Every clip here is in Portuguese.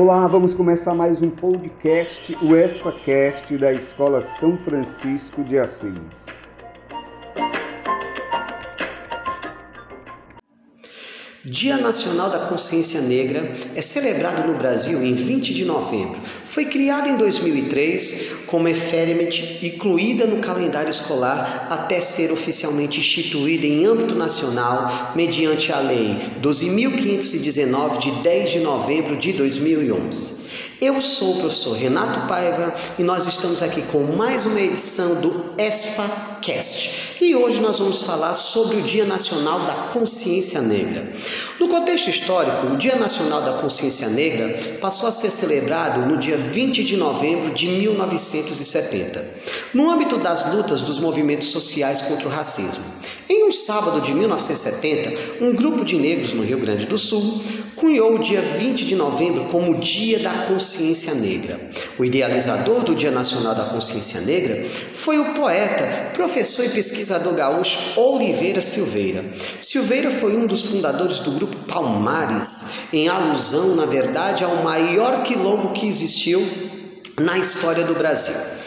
Olá, vamos começar mais um podcast, o ESFAcast da Escola São Francisco de Assis. Dia Nacional da Consciência Negra é celebrado no Brasil em 20 de novembro. Foi criado em 2003 como efeméride incluída no calendário escolar até ser oficialmente instituída em âmbito nacional mediante a Lei 12.519 de 10 de novembro de 2011. Eu sou o professor Renato Paiva e nós estamos aqui com mais uma edição do ESFAcast. E hoje nós vamos falar sobre o Dia Nacional da Consciência Negra. No contexto histórico, o Dia Nacional da Consciência Negra passou a ser celebrado no dia 20 de novembro de 1970, no âmbito das lutas dos movimentos sociais contra o racismo. Em um sábado de 1970, um grupo de negros no Rio Grande do Sul cunhou o dia 20 de novembro como Dia da Consciência Negra. O idealizador do Dia Nacional da Consciência Negra foi o poeta, professor e pesquisador gaúcho Oliveira Silveira. Silveira foi um dos fundadores do grupo Palmares, em alusão, na verdade, ao maior quilombo que existiu na história do Brasil.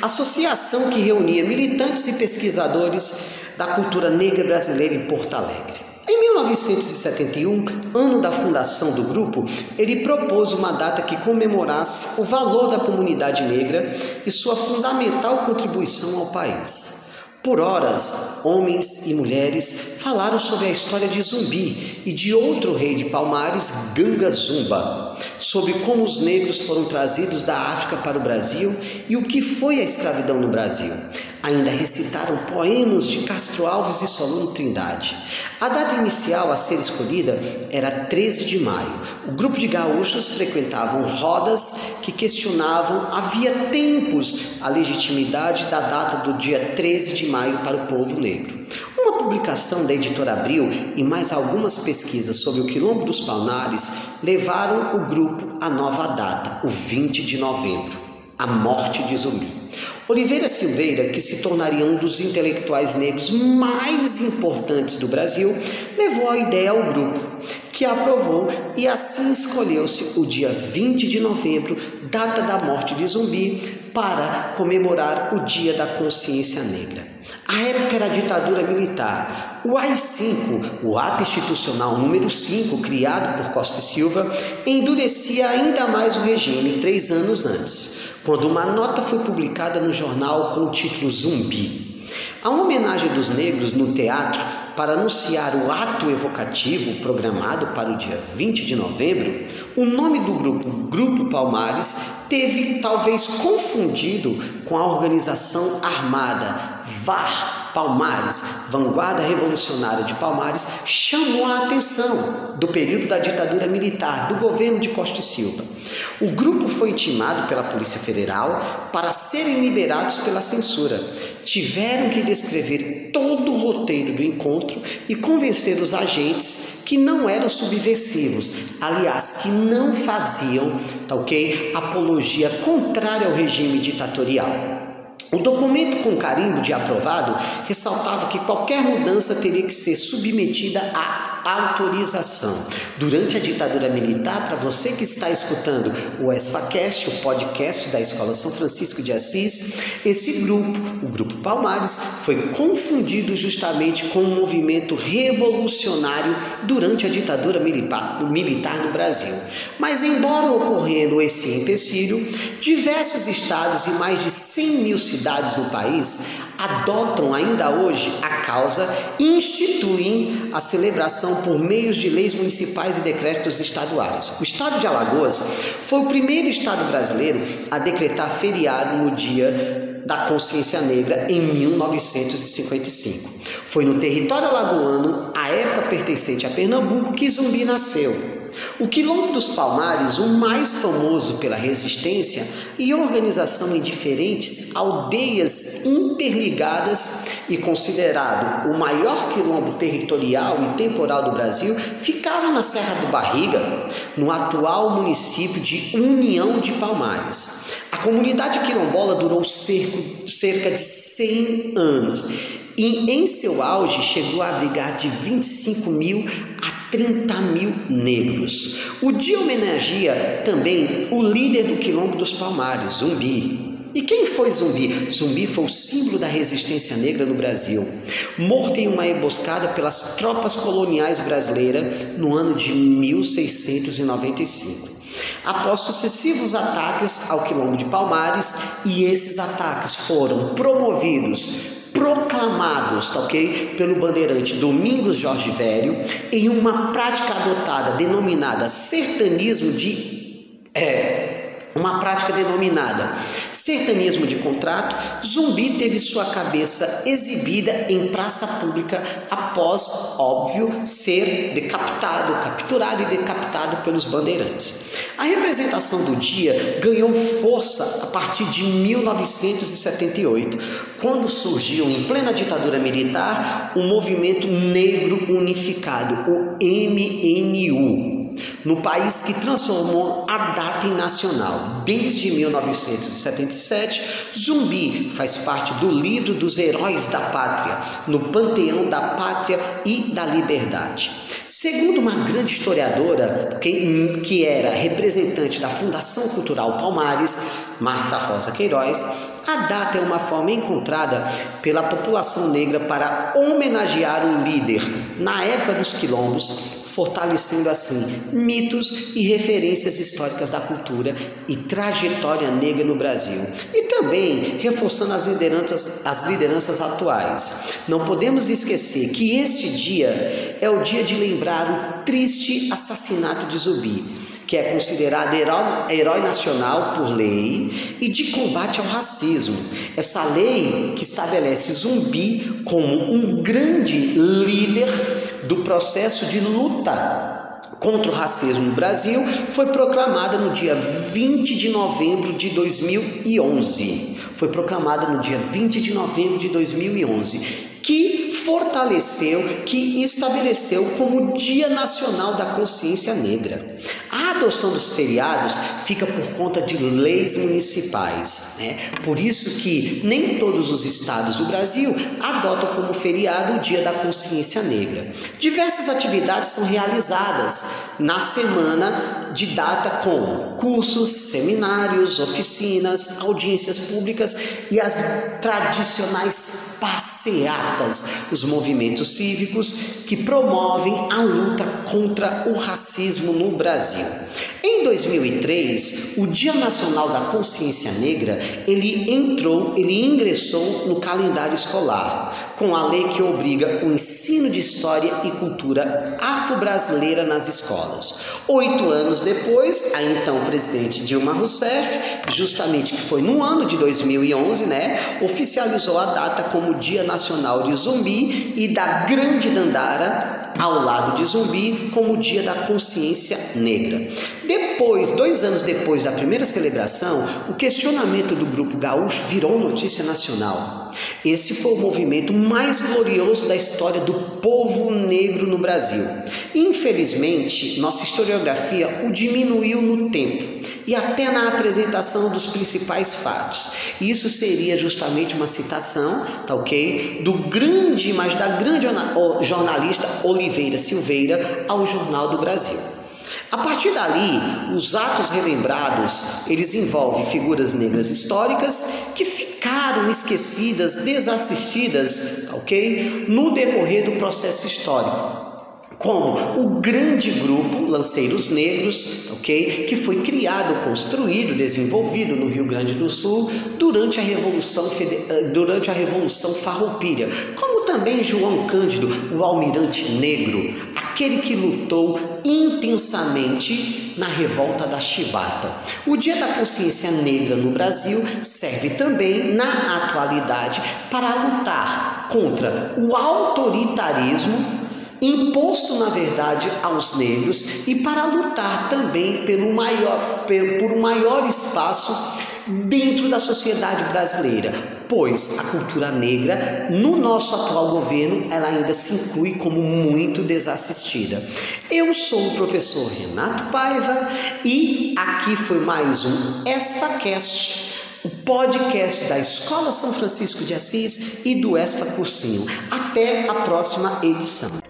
Associação que reunia militantes e pesquisadores da cultura negra brasileira em Porto Alegre. Em 1971, ano da fundação do grupo, ele propôs uma data que comemorasse o valor da comunidade negra e sua fundamental contribuição ao país. Por horas, homens e mulheres falaram sobre a história de Zumbi e de outro rei de Palmares, Ganga Zumba, sobre como os negros foram trazidos da África para o Brasil e o que foi a escravidão no Brasil. Ainda recitaram poemas de Castro Alves e Solano Trindade. A data inicial a ser escolhida era 13 de maio. O grupo de gaúchos frequentavam rodas que questionavam havia tempos a legitimidade da data do dia 13 de maio para o povo negro. Uma publicação da editora Abril e mais algumas pesquisas sobre o Quilombo dos Palmares levaram o grupo à nova data, o 20 de novembro, a morte de Zumbi. Oliveira Silveira, que se tornaria um dos intelectuais negros mais importantes do Brasil, levou a ideia ao grupo, que aprovou e assim escolheu-se o dia 20 de novembro, data da morte de Zumbi, para comemorar o Dia da Consciência Negra. A época era a ditadura militar. O AI-5, o Ato Institucional número 5, criado por Costa e Silva, endurecia ainda mais o regime três anos antes quando uma nota foi publicada no jornal com o título Zumbi. A homenagem dos negros no teatro para anunciar o ato evocativo programado para o dia 20 de novembro, o nome do grupo, Grupo Palmares, teve talvez confundido com a organização armada VAR Palmares, vanguarda revolucionária de Palmares, chamou a atenção do período da ditadura militar do governo de Costa e Silva. O grupo foi intimado pela Polícia Federal para serem liberados pela censura. Tiveram que descrever todo o roteiro do encontro e convencer os agentes que não eram subversivos, aliás, que não faziam, tá ok, apologia contrária ao regime ditatorial. O documento com carimbo de aprovado ressaltava que qualquer mudança teria que ser submetida a autorização. Durante a ditadura militar, para você que está escutando o ESFACast, o podcast da Escola São Francisco de Assis, esse grupo, o Grupo Palmares, foi confundido justamente com um movimento revolucionário durante a ditadura militar no Brasil. Mas, embora ocorrendo esse empecilho, diversos estados e mais de 100 mil cidades no país adotam ainda hoje a causa e instituem a celebração por meios de leis municipais e decretos estaduais. O estado de Alagoas foi o primeiro estado brasileiro a decretar feriado no dia da consciência negra em 1955. Foi no território alagoano, à época pertencente a Pernambuco, que Zumbi nasceu. O Quilombo dos Palmares, o mais famoso pela resistência e organização em diferentes aldeias interligadas e considerado o maior quilombo territorial e temporal do Brasil, ficava na Serra do Barriga, no atual município de União de Palmares. A comunidade quilombola durou cerca de 100 anos e em seu auge chegou a abrigar de 25 mil a 30 mil negros. O dia homenageia também o líder do Quilombo dos Palmares, Zumbi. E quem foi Zumbi? Zumbi foi o símbolo da resistência negra no Brasil, morto em uma emboscada pelas tropas coloniais brasileiras no ano de 1695 após sucessivos ataques ao Quilombo de Palmares, e esses ataques foram promovidos proclamados, tá ok? Pelo bandeirante Domingos Jorge Velho, em uma prática adotada denominada sertanismo de. É, uma prática denominada sertanismo de contrato, Zumbi teve sua cabeça exibida em praça pública após, óbvio, ser decapitado, capturado e decapitado pelos bandeirantes. A representação do dia ganhou força a partir de 1978, quando surgiu em plena ditadura militar o Movimento Negro Unificado, o MNU no país que transformou a data em nacional. Desde 1977, Zumbi faz parte do livro dos heróis da pátria, no panteão da pátria e da liberdade. Segundo uma grande historiadora, que, que era representante da Fundação Cultural Palmares, Marta Rosa Queiroz, a data é uma forma encontrada pela população negra para homenagear o líder na época dos quilombos fortalecendo assim mitos e referências históricas da cultura e trajetória negra no Brasil. E também reforçando as lideranças, as lideranças atuais. Não podemos esquecer que este dia é o dia de lembrar o triste assassinato de Zumbi que é considerado herói, herói, nacional por lei, e de combate ao racismo. Essa lei que estabelece Zumbi como um grande líder do processo de luta contra o racismo no Brasil foi proclamada no dia 20 de novembro de 2011. Foi proclamada no dia 20 de novembro de 2011, que fortaleceu, que estabeleceu como Dia Nacional da Consciência Negra. A adoção dos feriados fica por conta de leis municipais. Né? Por isso que nem todos os estados do Brasil adotam como feriado o Dia da Consciência Negra. Diversas atividades são realizadas na semana de data como cursos, seminários, oficinas, audiências públicas e as tradicionais passeatas, os movimentos cívicos que promovem a luta contra o racismo no Brasil. Em 2003, o Dia Nacional da Consciência Negra, ele entrou, ele ingressou no calendário escolar, com a lei que obriga o ensino de história e cultura afro-brasileira nas escolas. Oito anos depois, a então presidente Dilma Rousseff, justamente que foi no ano de 2011, né, oficializou a data como Dia Nacional de Zumbi e da Grande Dandara ao lado de Zumbi como o Dia da Consciência Negra. Depois, dois anos depois da primeira celebração, o questionamento do grupo gaúcho virou notícia nacional. Esse foi o movimento mais glorioso da história do povo negro no Brasil. Infelizmente, nossa historiografia o diminuiu no tempo e até na apresentação dos principais fatos. Isso seria justamente uma citação, tá ok? Do grande, mas da grande jornalista Oliveira Silveira ao Jornal do Brasil. A partir dali, os atos relembrados, eles envolvem figuras negras históricas que ficaram esquecidas, desassistidas, ok? No decorrer do processo histórico como o grande grupo Lanceiros Negros, ok? Que foi criado, construído, desenvolvido no Rio Grande do Sul durante a Revolução, eh, durante a Revolução Farroupilha, como também João Cândido, o almirante negro, aquele que lutou intensamente na revolta da Chibata. O Dia da Consciência Negra no Brasil serve também, na atualidade, para lutar contra o autoritarismo imposto na verdade aos negros e para lutar também pelo maior, por um maior espaço dentro da sociedade brasileira, pois a cultura negra no nosso atual governo ela ainda se inclui como muito desassistida. Eu sou o professor Renato Paiva e aqui foi mais um ESFAcast o podcast da Escola São Francisco de Assis e do ESFA Cursinho. Até a próxima edição.